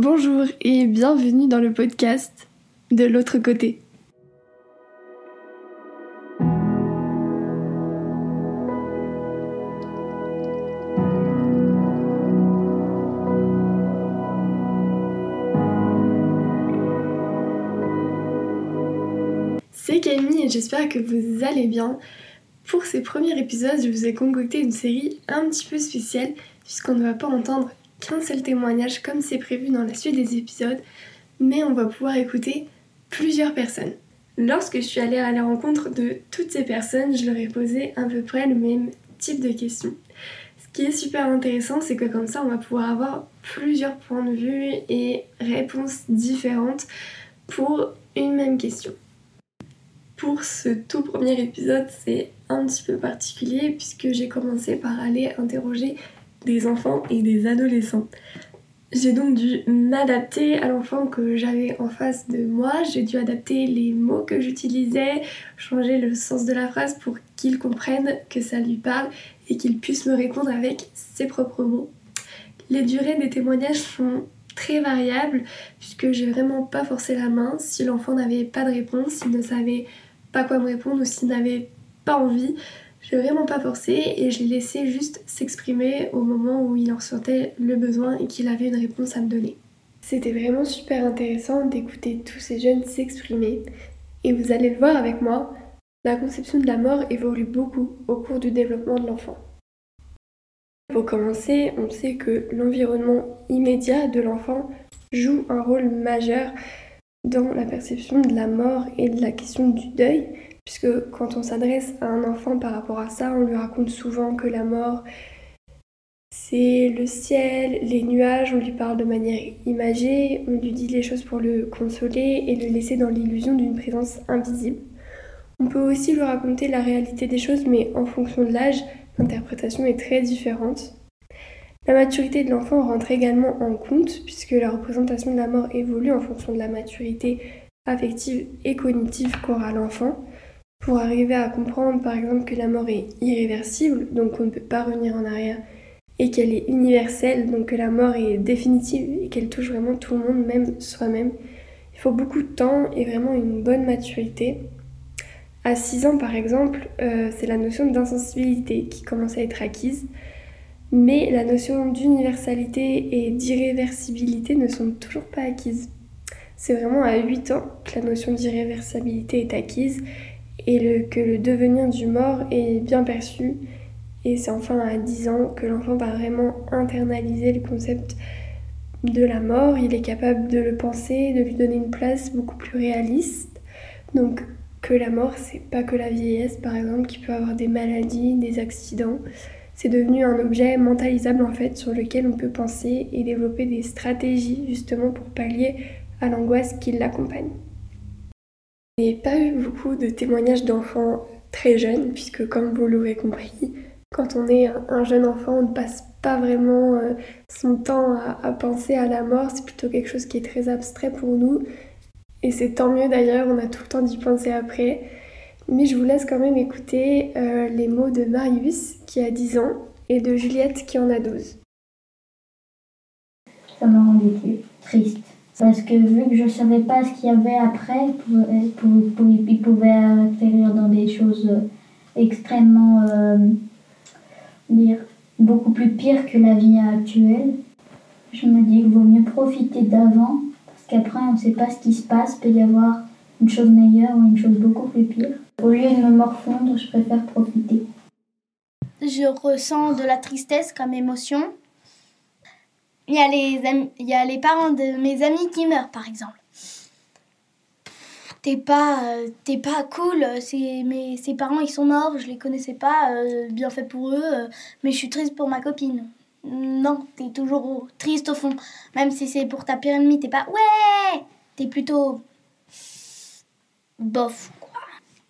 Bonjour et bienvenue dans le podcast de l'autre côté. C'est Camille et j'espère que vous allez bien. Pour ces premiers épisodes, je vous ai concocté une série un petit peu spéciale puisqu'on ne va pas entendre qu'un seul témoignage comme c'est prévu dans la suite des épisodes, mais on va pouvoir écouter plusieurs personnes. Lorsque je suis allée à la rencontre de toutes ces personnes, je leur ai posé à peu près le même type de questions. Ce qui est super intéressant, c'est que comme ça, on va pouvoir avoir plusieurs points de vue et réponses différentes pour une même question. Pour ce tout premier épisode, c'est un petit peu particulier puisque j'ai commencé par aller interroger des enfants et des adolescents. J'ai donc dû m'adapter à l'enfant que j'avais en face de moi. J'ai dû adapter les mots que j'utilisais, changer le sens de la phrase pour qu'il comprenne que ça lui parle et qu'il puisse me répondre avec ses propres mots. Les durées des témoignages sont très variables puisque j'ai vraiment pas forcé la main. Si l'enfant n'avait pas de réponse, s'il ne savait pas quoi me répondre ou s'il n'avait pas envie, je vraiment pas forcé et je l'ai laissé juste s'exprimer au moment où il en ressentait le besoin et qu'il avait une réponse à me donner. C'était vraiment super intéressant d'écouter tous ces jeunes s'exprimer et vous allez le voir avec moi, la conception de la mort évolue beaucoup au cours du développement de l'enfant. Pour commencer, on sait que l'environnement immédiat de l'enfant joue un rôle majeur dans la perception de la mort et de la question du deuil, puisque quand on s'adresse à un enfant par rapport à ça, on lui raconte souvent que la mort, c'est le ciel, les nuages, on lui parle de manière imagée, on lui dit les choses pour le consoler et le laisser dans l'illusion d'une présence invisible. On peut aussi lui raconter la réalité des choses, mais en fonction de l'âge, l'interprétation est très différente. La maturité de l'enfant rentre également en compte, puisque la représentation de la mort évolue en fonction de la maturité affective et cognitive qu'aura l'enfant pour arriver à comprendre par exemple que la mort est irréversible, donc qu'on ne peut pas revenir en arrière, et qu'elle est universelle, donc que la mort est définitive et qu'elle touche vraiment tout le monde, même soi-même. Il faut beaucoup de temps et vraiment une bonne maturité. À 6 ans par exemple, euh, c'est la notion d'insensibilité qui commence à être acquise, mais la notion d'universalité et d'irréversibilité ne sont toujours pas acquises. C'est vraiment à 8 ans que la notion d'irréversibilité est acquise et que le devenir du mort est bien perçu. Et c'est enfin à 10 ans que l'enfant va vraiment internaliser le concept de la mort. Il est capable de le penser, de lui donner une place beaucoup plus réaliste. Donc que la mort, c'est pas que la vieillesse, par exemple, qui peut avoir des maladies, des accidents. C'est devenu un objet mentalisable en fait sur lequel on peut penser et développer des stratégies justement pour pallier à l'angoisse qui l'accompagne. N'ai pas eu beaucoup de témoignages d'enfants très jeunes, puisque comme vous l'aurez compris, quand on est un jeune enfant, on ne passe pas vraiment euh, son temps à, penser à la mort, c'est plutôt quelque chose qui est très abstrait pour nous. Et c'est tant mieux d'ailleurs, on a tout le temps d'y penser après. Mais je vous laisse quand même écouter euh, les mots de Marius, qui a 10 ans, et de Juliette, qui en a 12. Ça m'a rendu triste parce que vu que je ne savais pas ce qu'il y avait après, il pouvait, atterrir dans des choses extrêmement, euh, dire, beaucoup plus pires que la vie actuelle. Je me dis qu'il vaut mieux profiter d'avant, parce qu'après on ne sait pas ce qui se passe, il peut y avoir une chose meilleure ou une chose beaucoup plus pire. Au lieu de me morfondre, je préfère profiter. Je ressens de la tristesse comme émotion il y, a les parents de mes amis qui meurent, par exemple. T'es pas, euh, pas cool, mes, ses parents ils sont morts, je les connaissais pas, euh, bien fait pour eux, euh, mais je suis triste pour ma copine. Non, t'es toujours triste au fond. Même si c'est pour ta pire ennemie, t'es pas ouais, t'es plutôt bof quoi.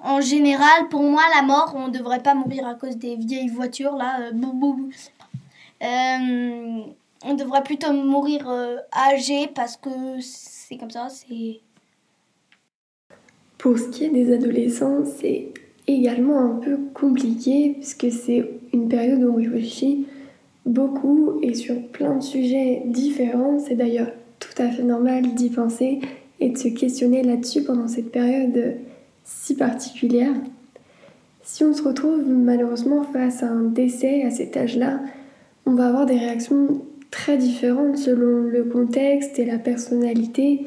En général, pour moi, la mort, on devrait pas mourir à cause des vieilles voitures là. Euh, on devrait plutôt mourir euh, âgé parce que c'est comme ça, c'est... Pour ce qui est des adolescents, c'est également un peu compliqué puisque c'est une période où on réfléchit beaucoup et sur plein de sujets différents. C'est d'ailleurs tout tout à fait normal d'y penser et de se questionner là-dessus pendant cette période si particulière. Si on se retrouve malheureusement face à un décès à cet âge-là, on va avoir des réactions très différentes selon le contexte et la personnalité,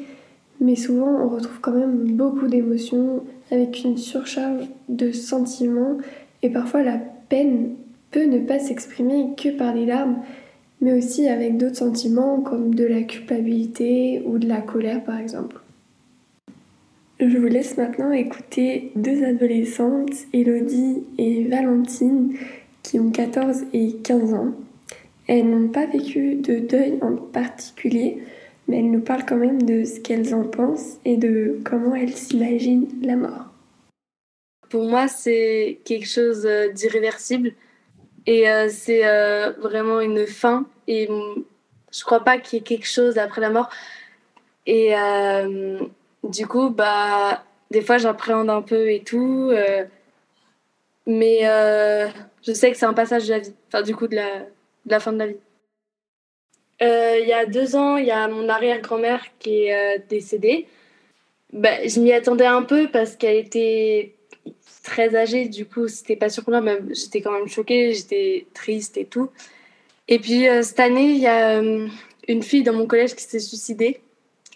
mais souvent on retrouve quand même beaucoup d'émotions avec une surcharge de sentiments et parfois la peine peut ne pas s'exprimer que par les larmes, mais aussi avec d'autres sentiments comme de la culpabilité ou de la colère par exemple. Je vous laisse maintenant écouter deux adolescentes, Elodie et Valentine, qui ont 14 et 15 ans. Elles n'ont pas vécu de deuil en particulier, mais elles nous parlent quand même de ce qu'elles en pensent et de comment elles s'imaginent la mort. Pour moi, c'est quelque chose euh, d'irréversible et euh, c'est euh, vraiment une fin. Et je crois pas qu'il y ait quelque chose après la mort. Et du coup, bah, des fois, j'appréhende un peu et tout. mais je sais que c'est un passage de la vie. Enfin, du coup, de la, de la fin de la vie. Euh, il y a deux ans, il y a mon arrière-grand-mère qui est euh, décédée. Bah, je m'y attendais un peu parce qu'elle était très âgée, du coup, c'était pas surprenant, même j'étais quand même choquée, j'étais triste et tout. Et puis euh, cette année, il y a une fille dans mon collège qui s'est suicidée.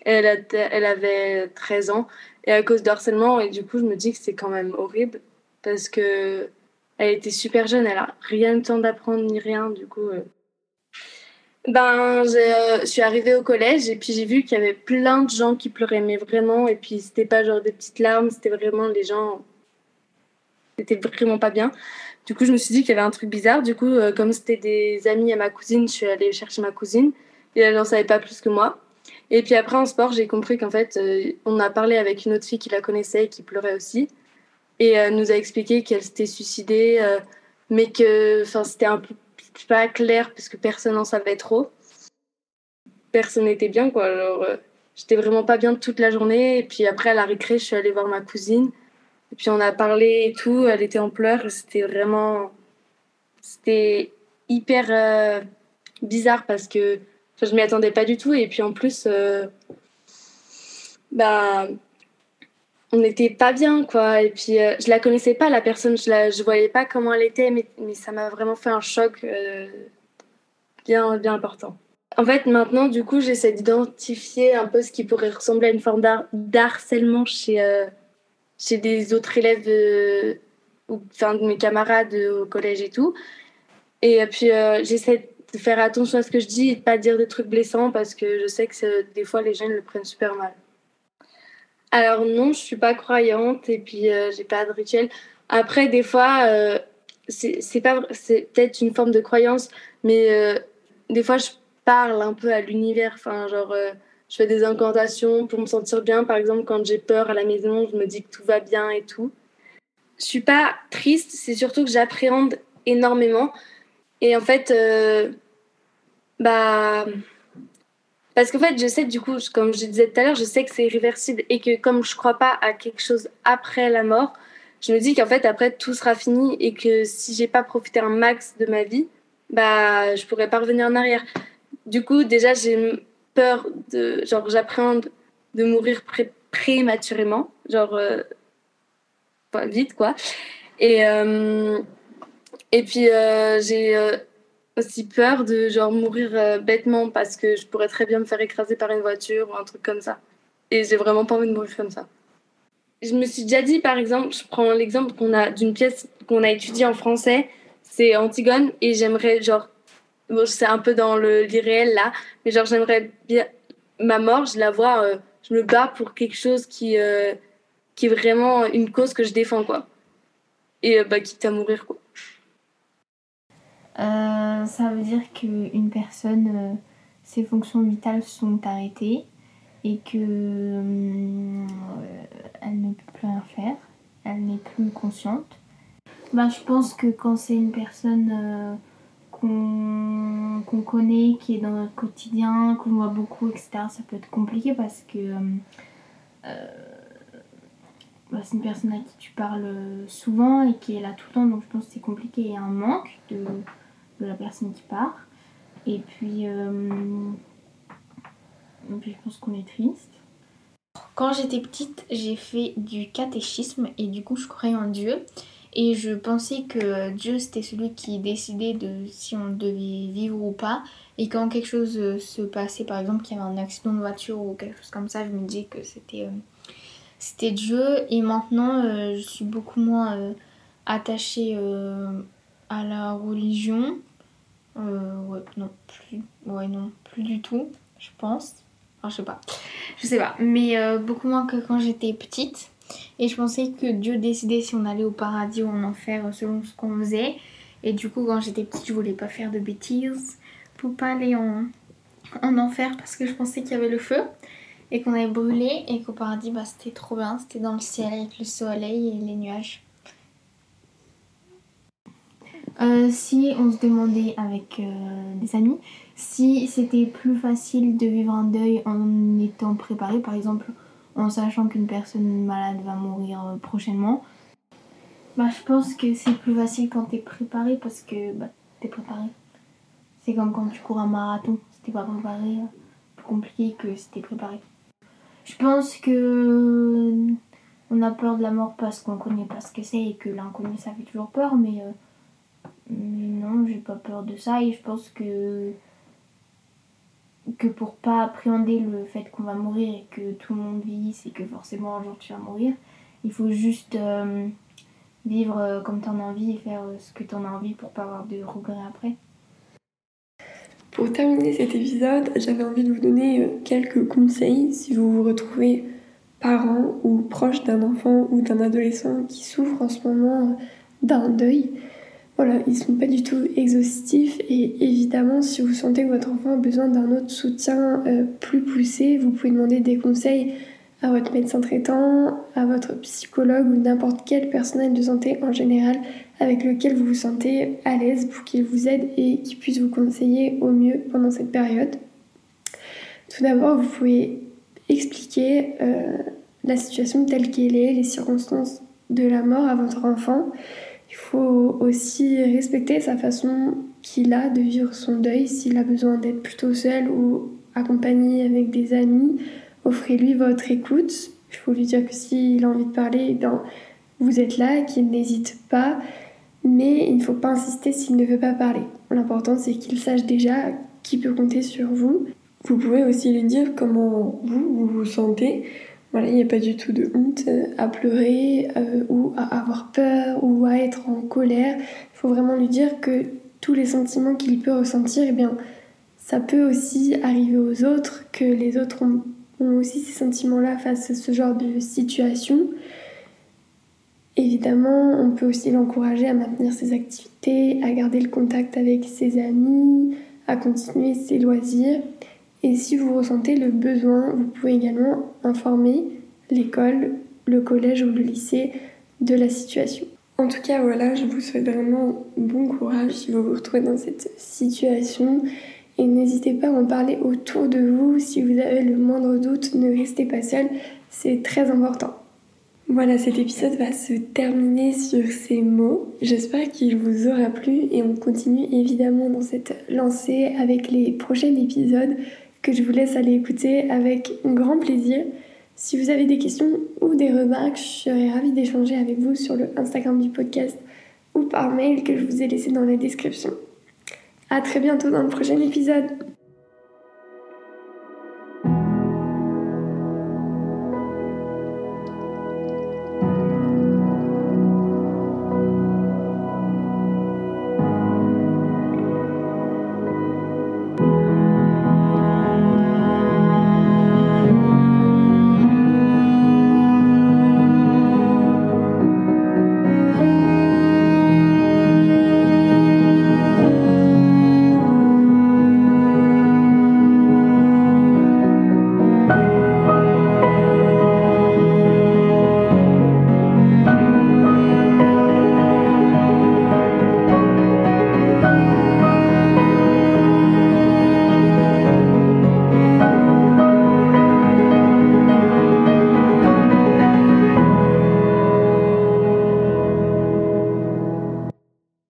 Elle, elle avait 13 ans et à cause de harcèlement, et du coup, je me dis que c'est quand même horrible parce que elle était super jeune, elle a rien le temps d'apprendre ni rien, du coup. Euh. Ben, euh, je suis arrivée au collège et puis j'ai vu qu'il y avait plein de gens qui pleuraient, mais vraiment. Et puis c'était pas genre des petites larmes, c'était vraiment les gens. C'était vraiment pas bien. Du coup, je me suis dit qu'il y avait un truc bizarre. Du coup, euh, comme c'était des amis à ma cousine, je suis allée chercher ma cousine et elle n'en savait pas plus que moi. Et puis après, en sport, j'ai compris qu'en fait, on a parlé avec une autre fille qui la connaissait et qui pleurait aussi et elle nous a expliqué qu'elle s'était suicidée, euh, mais que c'était un peu pas clair parce que personne n'en savait trop. Personne n'était bien, quoi. Alors, euh, j'étais vraiment pas bien toute la journée. Et puis après, à la récré, je suis allée voir ma cousine. Et puis on a parlé et tout. Elle était en pleurs. C'était vraiment. C'était hyper euh, bizarre parce que je m'y attendais pas du tout. Et puis en plus, bah on n'était pas bien, quoi. Et puis, euh, je la connaissais pas, la personne, je la je voyais pas comment elle était, mais, mais ça m'a vraiment fait un choc euh, bien, bien important. En fait, maintenant, du coup, j'essaie d'identifier un peu ce qui pourrait ressembler à une forme d'harcèlement chez, euh, chez des autres élèves, ou enfin, de mes camarades au collège et tout. Et puis, j'essaie de faire attention à ce que je dis et de pas dire des trucs blessants parce que je sais que des fois, les jeunes le prennent super mal. Alors non, je suis pas croyante et puis euh, j'ai pas de rituel. Après, des fois, euh, c'est peut-être une forme de croyance, mais euh, des fois je parle un peu à l'univers. Enfin, genre, je fais des incantations pour me sentir bien. Par exemple, quand j'ai peur à la maison, je me dis que tout va bien et tout. Je suis pas triste, c'est surtout que j'appréhende énormément. Et en fait, bah parce qu'en fait, je sais, du coup, comme je disais tout à l'heure, je sais que c'est irréversible et que comme je crois pas à quelque chose après la mort, je me dis qu'en fait, après, tout sera fini et que si j'ai pas profité un max de ma vie, bah, je pourrais pas revenir en arrière. Du coup, déjà, j'ai peur de. Genre, j'appréhende de mourir prématurément, genre. Euh, pas vite, quoi. Et. Euh, et puis, euh, j'ai aussi peur de genre mourir euh, bêtement parce que je pourrais très bien me faire écraser par une voiture ou un truc comme ça. Et j'ai vraiment pas envie de mourir comme ça. Je me suis déjà dit, par exemple, je prends l'exemple qu'on a d'une pièce qu'on a étudiée en français, c'est Antigone, et j'aimerais genre, c'est un peu dans le l'irréel là, mais genre j'aimerais bien ma mort, je la vois, euh, je me bats pour quelque chose qui euh, qui est vraiment une cause que je défends quoi, et bah quitte à mourir quoi. Euh, ça veut dire qu'une personne, euh, ses fonctions vitales sont arrêtées et que euh, elle ne peut plus rien faire, elle n'est plus consciente. Bah, je pense que quand c'est une personne qu'on connaît, qui est dans notre quotidien, qu'on voit beaucoup, etc., ça peut être compliqué parce que bah, c'est une personne à qui tu parles souvent et qui est là tout le temps, donc je pense que c'est compliqué. Il y a un manque de, de la personne qui part. Et puis, euh, Et puis je pense qu'on est triste. Quand j'étais petite, j'ai fait du catéchisme et du coup je croyais en Dieu. Et je pensais que Dieu c'était celui qui décidait de si on devait vivre ou pas. Et quand quelque chose euh, se passait, par exemple qu'il y avait un accident de voiture ou quelque chose comme ça, je me disais que c'était euh, Dieu. Et maintenant, je suis beaucoup moins attachée à la religion. Euh, ouais, non, plus. Ouais, non, plus du tout, je pense. Enfin, je sais pas. Je sais pas. Mais euh, beaucoup moins que quand j'étais petite. Et je pensais que Dieu décidait si on allait au paradis ou en enfer selon ce qu'on faisait. Et du coup, quand j'étais petite, je voulais pas faire de bêtises pour pas aller en, en enfer parce que je pensais qu'il y avait le feu et qu'on allait brûler et qu'au paradis, bah, c'était trop bien. C'était dans le ciel avec le soleil et les nuages. Euh, si on se demandait avec euh, des amis si c'était plus facile de vivre un deuil en étant préparé, par exemple en sachant qu'une personne malade va mourir euh, prochainement, bah, je pense que c'est plus facile quand t'es préparé parce que bah, t'es préparé. C'est comme quand tu cours un marathon, si t'es pas préparé, plus compliqué que si t'es préparé. Je pense que on a peur de la mort parce qu'on connaît pas ce que c'est et que l'inconnu ça fait toujours peur, mais non, j'ai pas peur de ça et je pense que que pour pas appréhender le fait qu'on va mourir et que tout le monde vieillisse et que forcément un jour tu vas mourir, il faut juste euh, vivre euh, comme t'en as envie et faire euh, ce que t'en as envie pour pas avoir de regrets après. Pour terminer cet épisode, j'avais envie de vous donner quelques conseils si vous vous retrouvez parent ou proche d'un enfant ou d'un adolescent qui souffre en ce moment d'un deuil. Voilà, ils sont pas du tout exhaustifs et évidemment, si vous sentez que votre enfant a besoin d'un autre soutien euh, plus poussé, vous pouvez demander des conseils à votre médecin traitant, à votre psychologue ou n'importe quel personnel de santé en général avec lequel vous vous sentez à l'aise pour qu'il vous aide et qu'il puisse vous conseiller au mieux pendant cette période. Tout d'abord, vous pouvez expliquer euh, la situation telle qu'elle est, les circonstances de la mort à votre enfant. Faut aussi respecter sa façon qu'il a de vivre son deuil, s'il a besoin d'être plutôt seul ou accompagné avec des amis. Offrez-lui votre écoute. Il faut lui dire que s'il a envie de parler, eh vous êtes là, qu'il n'hésite pas. Mais il ne faut pas insister s'il ne veut pas parler. L'important, c'est qu'il sache déjà qui peut compter sur vous. Vous pouvez aussi lui dire comment vous vous sentez. Voilà, il n'y a pas du tout de honte euh, à pleurer euh, ou à avoir peur ou à être en colère. Il faut vraiment lui dire que tous les sentiments qu'il peut ressentir, eh bien, ça peut aussi arriver aux autres, que les autres ont, ont aussi ces sentiments-là face à ce genre de situation. Évidemment, on peut aussi l'encourager à maintenir ses activités, à garder le contact avec ses amis, à continuer ses loisirs. Et si vous ressentez le besoin, vous pouvez également informer l'école, le collège ou le lycée de la situation. En tout cas, voilà, je vous souhaite vraiment bon courage si vous vous retrouvez dans cette situation. Et n'hésitez pas à en parler autour de vous. Si vous avez le moindre doute, ne restez pas seul. C'est très important. Voilà, cet épisode va se terminer sur ces mots. J'espère qu'il vous aura plu et on continue évidemment dans cette lancée avec les prochains épisodes que je vous laisse aller écouter avec grand plaisir. Si vous avez des questions ou des remarques, je serais ravie d'échanger avec vous sur le Instagram du podcast ou par mail que je vous ai laissé dans la description. À très bientôt dans le prochain épisode.